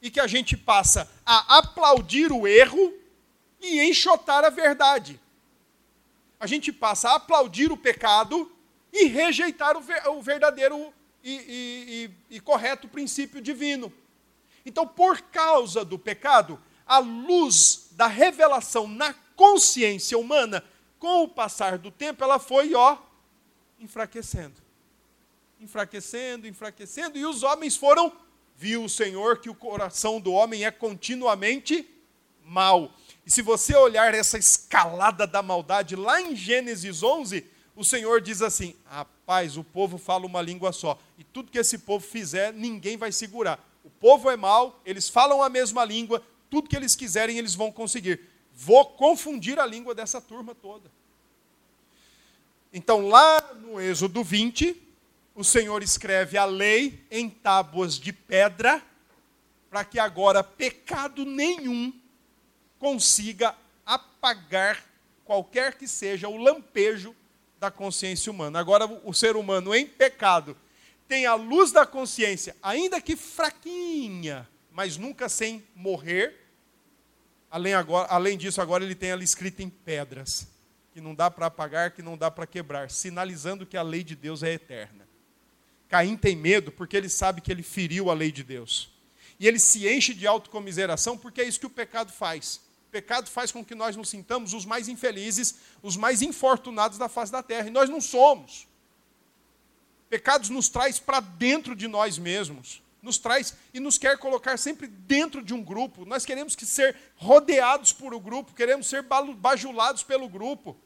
e que a gente passa a aplaudir o erro e enxotar a verdade. A gente passa a aplaudir o pecado e rejeitar o verdadeiro e, e, e, e correto princípio divino. Então, por causa do pecado, a luz da revelação na consciência humana, com o passar do tempo, ela foi, ó, enfraquecendo. Enfraquecendo, enfraquecendo, e os homens foram, viu o Senhor que o coração do homem é continuamente mal. E se você olhar essa escalada da maldade lá em Gênesis 11, o Senhor diz assim: rapaz, o povo fala uma língua só, e tudo que esse povo fizer, ninguém vai segurar. O povo é mau, eles falam a mesma língua, tudo que eles quiserem eles vão conseguir. Vou confundir a língua dessa turma toda. Então, lá no Êxodo 20, o Senhor escreve a lei em tábuas de pedra, para que agora pecado nenhum consiga apagar qualquer que seja o lampejo da consciência humana. Agora, o ser humano em pecado tem a luz da consciência, ainda que fraquinha, mas nunca sem morrer. Além, agora, além disso, agora ele tem ela escrita em pedras, que não dá para apagar, que não dá para quebrar, sinalizando que a lei de Deus é eterna. Caim tem medo porque ele sabe que ele feriu a lei de Deus. E ele se enche de autocomiseração porque é isso que o pecado faz. O pecado faz com que nós nos sintamos os mais infelizes, os mais infortunados da face da terra. E nós não somos. Pecados nos traz para dentro de nós mesmos. Nos traz e nos quer colocar sempre dentro de um grupo. Nós queremos que ser rodeados por o um grupo, queremos ser bajulados pelo grupo.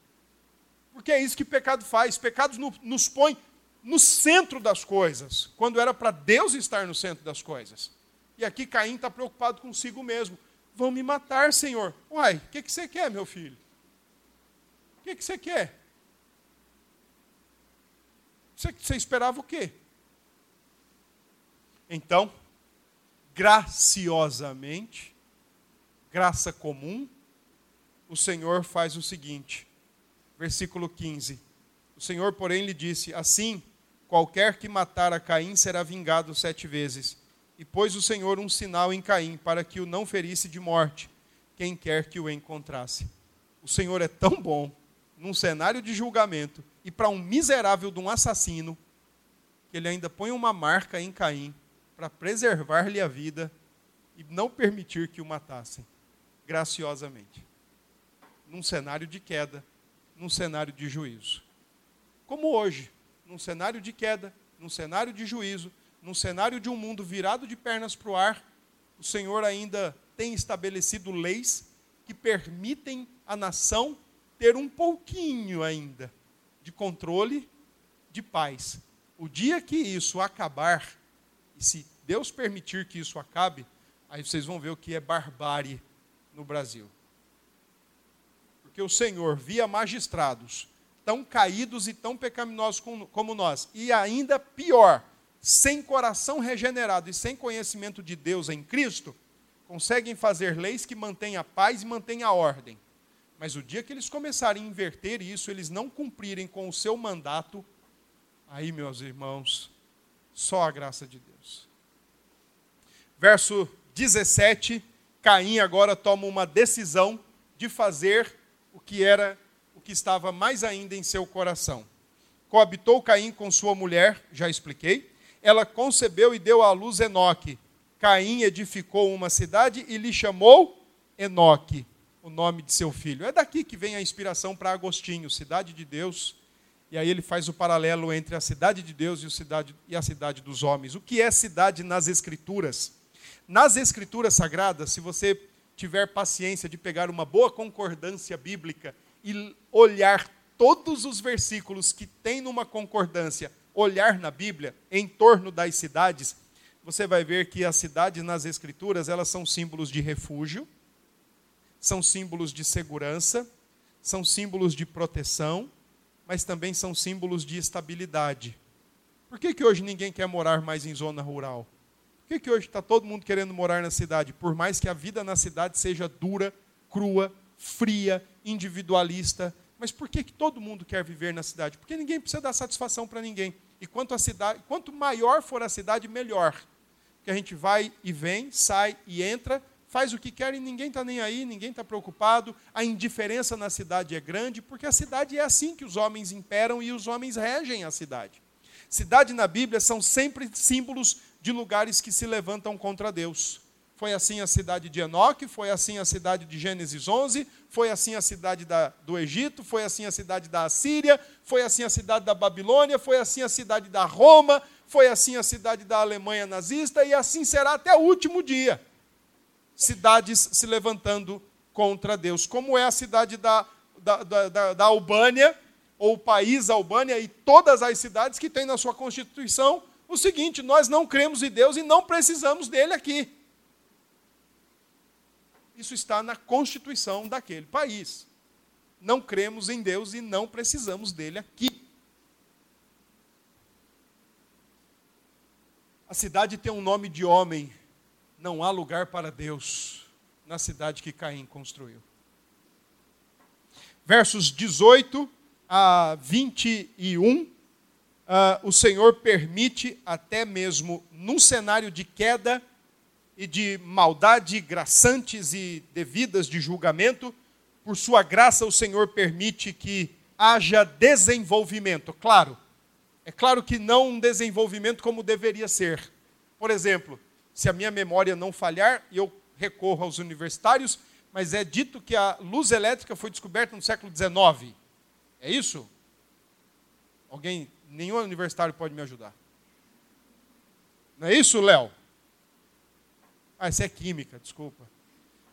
Porque é isso que pecado faz. Pecados nos põe no centro das coisas, quando era para Deus estar no centro das coisas. E aqui Caim está preocupado consigo mesmo. Vão me matar, Senhor. Uai, o que, que você quer, meu filho? O que, que você quer? Você, você esperava o quê? Então, graciosamente, graça comum, o Senhor faz o seguinte, versículo 15: O Senhor, porém, lhe disse: Assim, qualquer que matar a Caim será vingado sete vezes. E pôs o Senhor um sinal em Caim, para que o não ferisse de morte, quem quer que o encontrasse. O Senhor é tão bom, num cenário de julgamento, e para um miserável de um assassino, que ele ainda põe uma marca em Caim, para preservar-lhe a vida e não permitir que o matassem, graciosamente. Num cenário de queda, num cenário de juízo. Como hoje, num cenário de queda, num cenário de juízo, num cenário de um mundo virado de pernas para o ar, o Senhor ainda tem estabelecido leis que permitem a nação ter um pouquinho ainda de controle, de paz. O dia que isso acabar, e se Deus permitir que isso acabe, aí vocês vão ver o que é barbárie no Brasil. Porque o Senhor via magistrados tão caídos e tão pecaminosos como nós, e ainda pior, sem coração regenerado e sem conhecimento de Deus em Cristo, conseguem fazer leis que mantêm a paz e mantêm a ordem. Mas o dia que eles começarem a inverter isso, eles não cumprirem com o seu mandato, aí, meus irmãos, só a graça de Deus. Verso 17, Caim agora toma uma decisão de fazer o que era que estava mais ainda em seu coração. Coabitou Caim com sua mulher, já expliquei, ela concebeu e deu à luz Enoque. Caim edificou uma cidade e lhe chamou Enoque, o nome de seu filho. É daqui que vem a inspiração para Agostinho, cidade de Deus. E aí ele faz o paralelo entre a cidade de Deus e, cidade, e a cidade dos homens. O que é cidade nas Escrituras? Nas Escrituras Sagradas, se você tiver paciência de pegar uma boa concordância bíblica e olhar todos os versículos que tem numa concordância olhar na Bíblia em torno das cidades, você vai ver que as cidades nas escrituras, elas são símbolos de refúgio, são símbolos de segurança, são símbolos de proteção, mas também são símbolos de estabilidade. Por que, que hoje ninguém quer morar mais em zona rural? Por que, que hoje está todo mundo querendo morar na cidade? Por mais que a vida na cidade seja dura, crua, fria, individualista, mas por que, que todo mundo quer viver na cidade? Porque ninguém precisa dar satisfação para ninguém. E quanto, a cidade, quanto maior for a cidade, melhor. Que a gente vai e vem, sai e entra, faz o que quer e ninguém está nem aí, ninguém está preocupado. A indiferença na cidade é grande, porque a cidade é assim que os homens imperam e os homens regem a cidade. Cidade na Bíblia são sempre símbolos de lugares que se levantam contra Deus. Foi assim a cidade de Enoque, foi assim a cidade de Gênesis 11, foi assim a cidade da, do Egito, foi assim a cidade da Assíria, foi assim a cidade da Babilônia, foi assim a cidade da Roma, foi assim a cidade da Alemanha nazista e assim será até o último dia cidades se levantando contra Deus, como é a cidade da, da, da, da Albânia, ou o país Albânia, e todas as cidades que têm na sua constituição o seguinte: nós não cremos em Deus e não precisamos dele aqui. Isso está na constituição daquele país. Não cremos em Deus e não precisamos dele aqui. A cidade tem um nome de homem, não há lugar para Deus na cidade que Caim construiu. Versos 18 a 21, uh, ah, o Senhor permite, até mesmo num cenário de queda e de maldade graçantes e devidas de julgamento, por sua graça, o Senhor permite que haja desenvolvimento. Claro, é claro que não um desenvolvimento como deveria ser. Por exemplo, se a minha memória não falhar, eu recorro aos universitários, mas é dito que a luz elétrica foi descoberta no século XIX. É isso? Alguém, nenhum universitário pode me ajudar. Não é isso, Léo? Ah, isso é química, desculpa.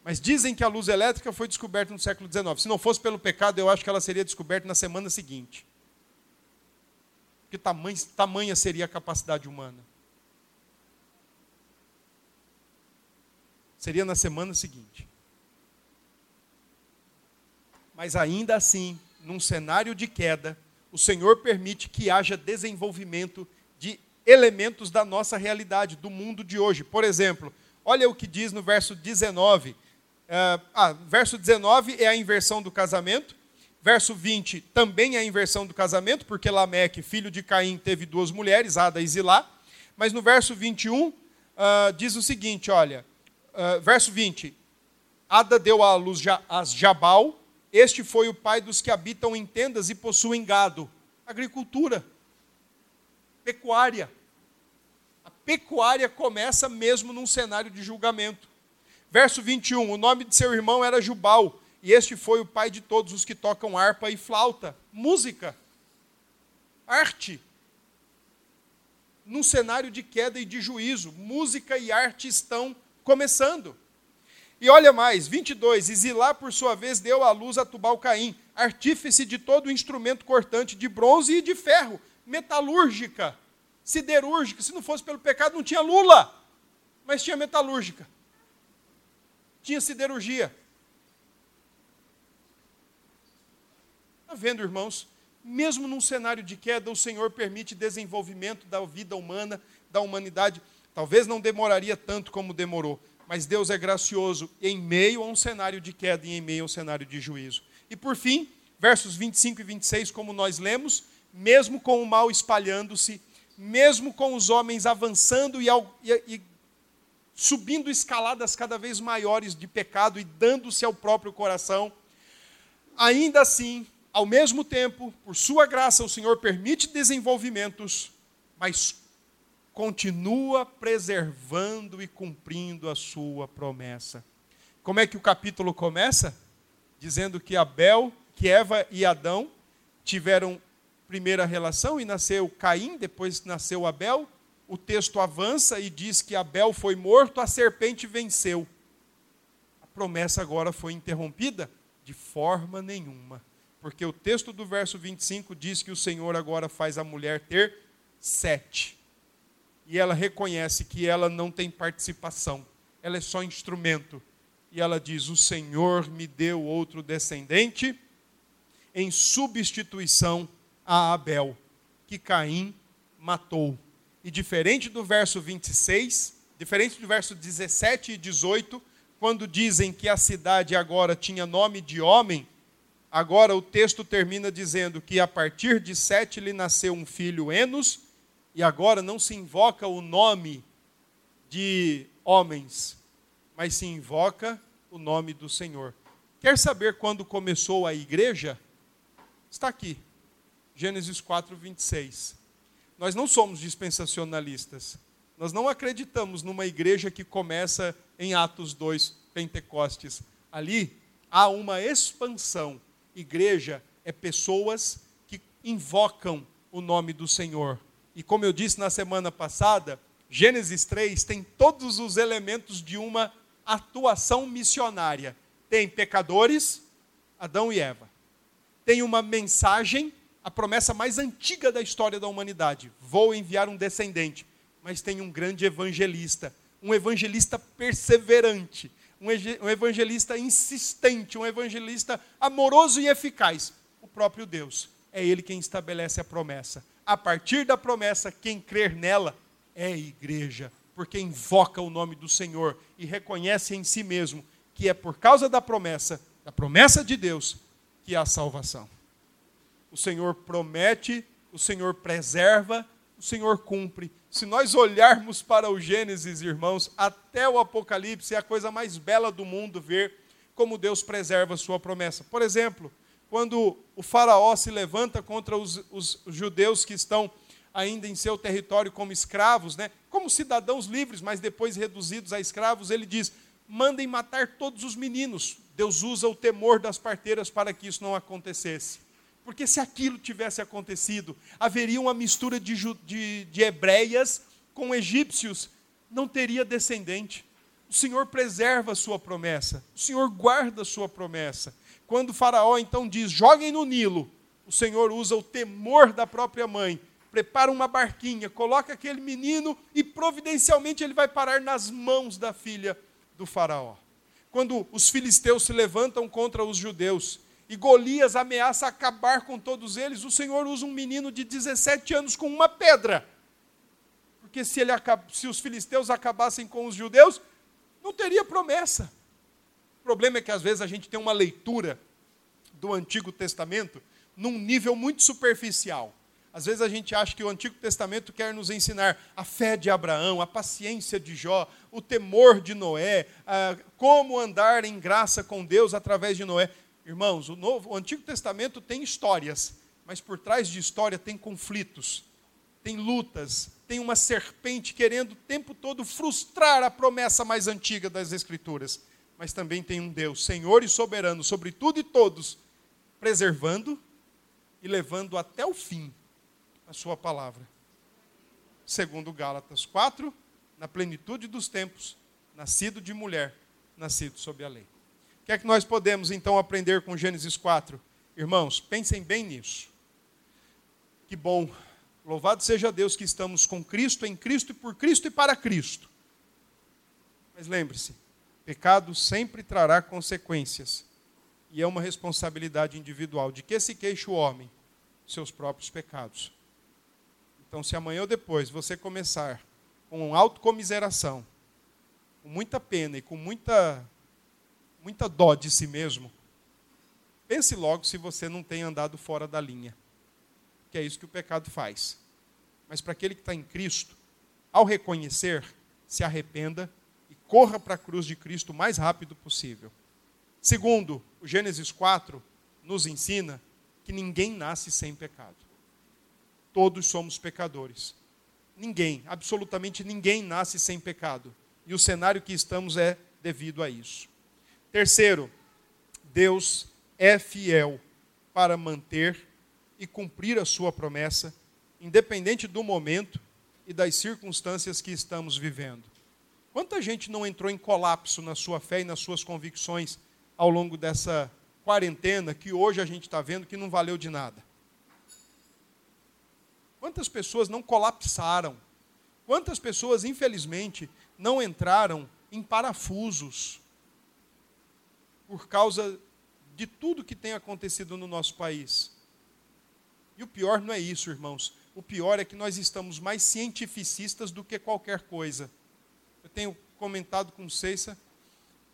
Mas dizem que a luz elétrica foi descoberta no século XIX. Se não fosse pelo pecado, eu acho que ela seria descoberta na semana seguinte. Que tamanha, tamanha seria a capacidade humana? seria na semana seguinte. Mas ainda assim, num cenário de queda, o Senhor permite que haja desenvolvimento de elementos da nossa realidade, do mundo de hoje. Por exemplo, olha o que diz no verso 19. Uh, eh, ah, verso 19 é a inversão do casamento. Verso 20 também é a inversão do casamento, porque Lameque, filho de Caim, teve duas mulheres, Ada e Zilá. Mas no verso 21 uh, ah, diz o seguinte: olha, uh, verso 20: Ada deu à luz a Jabal, este foi o pai dos que habitam em tendas e possuem gado. Agricultura, pecuária. Pecuária começa mesmo num cenário de julgamento. Verso 21, o nome de seu irmão era Jubal, e este foi o pai de todos os que tocam harpa e flauta. Música, arte. Num cenário de queda e de juízo, música e arte estão começando. E olha mais, 22, e Zilá, por sua vez, deu à luz a Tubal-Caim, artífice de todo instrumento cortante de bronze e de ferro, metalúrgica, siderúrgica. Se não fosse pelo pecado, não tinha lula, mas tinha metalúrgica. Tinha siderurgia. Está vendo, irmãos? Mesmo num cenário de queda, o Senhor permite desenvolvimento da vida humana, da humanidade. Talvez não demoraria tanto como demorou, mas Deus é gracioso em meio a um cenário de queda e em meio a um cenário de juízo. E por fim, versos 25 e 26, como nós lemos, mesmo com o mal espalhando-se, mesmo com os homens avançando e, e, e subindo escaladas cada vez maiores de pecado e dando-se ao próprio coração, ainda assim, ao mesmo tempo, por sua graça, o Senhor permite desenvolvimentos, mas continua preservando e cumprindo a sua promessa. Como é que o capítulo começa? Dizendo que Abel, que Eva e Adão tiveram primeira relação e nasceu Caim, depois nasceu Abel. O texto avança e diz que Abel foi morto, a serpente venceu. A promessa agora foi interrompida? De forma nenhuma. Porque o texto do verso 25 diz que o Senhor agora faz a mulher ter sete e ela reconhece que ela não tem participação, ela é só instrumento. E ela diz: O Senhor me deu outro descendente em substituição a Abel, que Caim matou. E diferente do verso 26, diferente do verso 17 e 18, quando dizem que a cidade agora tinha nome de homem, agora o texto termina dizendo que a partir de Sete lhe nasceu um filho Enos, E agora não se invoca o nome de homens, mas se invoca o nome do Senhor. Quer saber quando começou a igreja? Está aqui, Gênesis 4, 26. Nós não somos dispensacionalistas. Nós não acreditamos numa igreja que começa em Atos 2, Pentecostes. Ali há uma expansão. Igreja é pessoas que invocam o nome do Senhor. E como eu disse na semana passada, Gênesis 3 tem todos os elementos de uma atuação missionária. Tem pecadores, Adão e Eva. Tem uma mensagem, a promessa mais antiga da história da humanidade: vou enviar um descendente. Mas tem um grande evangelista, um evangelista perseverante, um evangelista insistente, um evangelista amoroso e eficaz. O próprio Deus. É Ele quem estabelece a promessa. A partir da promessa, quem crer nela é igreja, porque invoca o nome do Senhor e reconhece em si mesmo que é por causa da promessa, da promessa de Deus, que há salvação. O Senhor promete, o Senhor preserva, o Senhor cumpre. Se nós olharmos para o Gênesis, irmãos, até o Apocalipse, é a coisa mais bela do mundo ver como Deus preserva a sua promessa. Por exemplo, quando o Faraó se levanta contra os, os judeus que estão ainda em seu território como escravos, né? como cidadãos livres, mas depois reduzidos a escravos, ele diz: mandem matar todos os meninos. Deus usa o temor das parteiras para que isso não acontecesse. Porque se aquilo tivesse acontecido, haveria uma mistura de, de, de hebreias com egípcios, não teria descendente. O Senhor preserva a sua promessa, o Senhor guarda a sua promessa. Quando o Faraó então diz: joguem no Nilo, o Senhor usa o temor da própria mãe prepara uma barquinha, coloca aquele menino e providencialmente ele vai parar nas mãos da filha do Faraó. Quando os filisteus se levantam contra os judeus e Golias ameaça acabar com todos eles, o Senhor usa um menino de 17 anos com uma pedra. Porque se, ele, se os filisteus acabassem com os judeus, não teria promessa. O problema é que às vezes a gente tem uma leitura do Antigo Testamento num nível muito superficial. Às vezes a gente acha que o Antigo Testamento quer nos ensinar a fé de Abraão, a paciência de Jó, o temor de Noé, como andar em graça com Deus através de Noé. Irmãos, o, Novo, o Antigo Testamento tem histórias, mas por trás de história tem conflitos, tem lutas, tem uma serpente querendo o tempo todo frustrar a promessa mais antiga das Escrituras. Mas também tem um Deus, Senhor e soberano sobre tudo e todos, preservando e levando até o fim a sua palavra. Segundo Gálatas 4, na plenitude dos tempos, nascido de mulher, nascido sob a lei. O que é que nós podemos então aprender com Gênesis 4? Irmãos, pensem bem nisso. Que bom. Louvado seja Deus que estamos com Cristo, em Cristo e por Cristo e para Cristo. Mas lembre-se, pecado sempre trará consequências. E é uma responsabilidade individual. De que se queixa o homem? Seus próprios pecados. Então, se amanhã ou depois você começar com autocomiseração, com muita pena e com muita, muita dó de si mesmo, pense logo se você não tem andado fora da linha. Que é isso que o pecado faz. Mas para aquele que está em Cristo, ao reconhecer, se arrependa e corra para a cruz de Cristo o mais rápido possível. Segundo, o Gênesis 4 nos ensina que ninguém nasce sem pecado. Todos somos pecadores. Ninguém, absolutamente ninguém nasce sem pecado. E o cenário que estamos é devido a isso. Terceiro, Deus é fiel para manter e cumprir a sua promessa, independente do momento e das circunstâncias que estamos vivendo. Quanta gente não entrou em colapso na sua fé e nas suas convicções ao longo dessa quarentena que hoje a gente está vendo que não valeu de nada? Quantas pessoas não colapsaram? Quantas pessoas, infelizmente, não entraram em parafusos por causa de tudo que tem acontecido no nosso país? E o pior não é isso, irmãos. O pior é que nós estamos mais cientificistas do que qualquer coisa. Eu tenho comentado com Ceissa,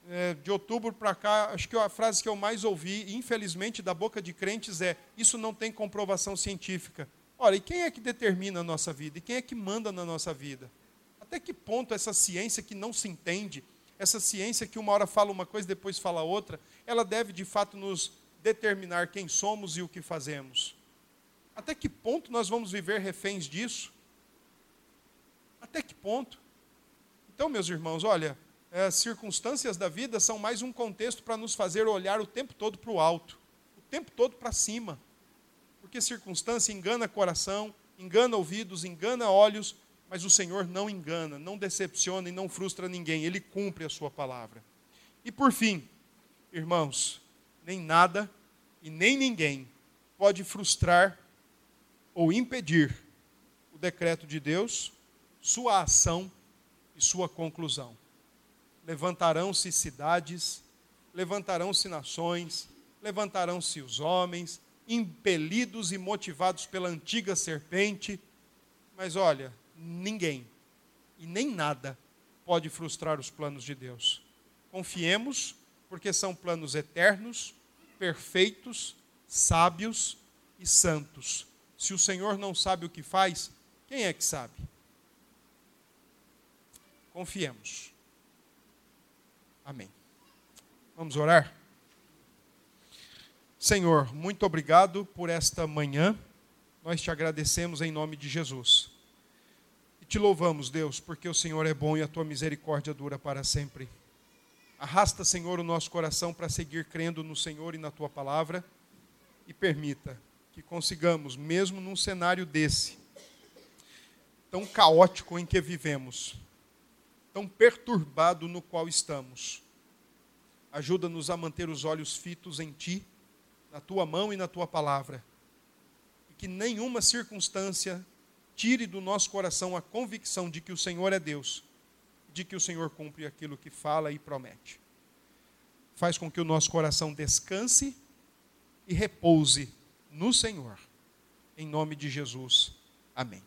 é, de outubro para cá, acho que a frase que eu mais ouvi, infelizmente, da boca de crentes é: Isso não tem comprovação científica Ora, e quem é que determina a nossa vida? E quem é que manda na nossa vida? Até que ponto essa ciência que não se entende, essa ciência que uma hora fala uma coisa depois fala outra, ela deve de fato nos determinar quem somos e o que fazemos? Até que ponto nós vamos viver reféns disso? Até que ponto? Então, meus irmãos, olha, as circunstâncias da vida são mais um contexto para nos fazer olhar o tempo todo para o alto, o tempo todo para cima. Porque circunstância engana coração, engana ouvidos, engana olhos, mas o Senhor não engana, não decepciona e não frustra ninguém, Ele cumpre a sua palavra. E por fim, irmãos, nem nada e nem ninguém pode frustrar ou impedir o decreto de Deus, sua ação e sua conclusão. Levantarão-se cidades, levantarão-se nações, levantarão-se os homens, impelidos e motivados pela antiga serpente, mas olha, ninguém e nem nada pode frustrar os planos de Deus. Confiemos, porque são planos eternos, perfeitos, sábios e santos. Se o Senhor não sabe o que faz, quem é que sabe? Confiemos. Amém. Vamos orar? Senhor, muito obrigado por esta manhã. Nós te agradecemos em nome de Jesus. Te louvamos, Deus, porque o Senhor é bom e a tua misericórdia dura para sempre. Arrasta, Senhor, o nosso coração para seguir crendo no Senhor e na tua palavra e permita que consigamos, mesmo num cenário desse, tão caótico em que vivemos, tão perturbado no qual estamos, ajuda-nos a manter os olhos fitos em Ti, na Tua mão e na Tua palavra, e que nenhuma circunstância tire do nosso coração a convicção de que o Senhor é Deus de que o Senhor cumpre aquilo que fala e promete. Faz com que o nosso coração descanse e repouse no Senhor. Em nome de Jesus. Amém.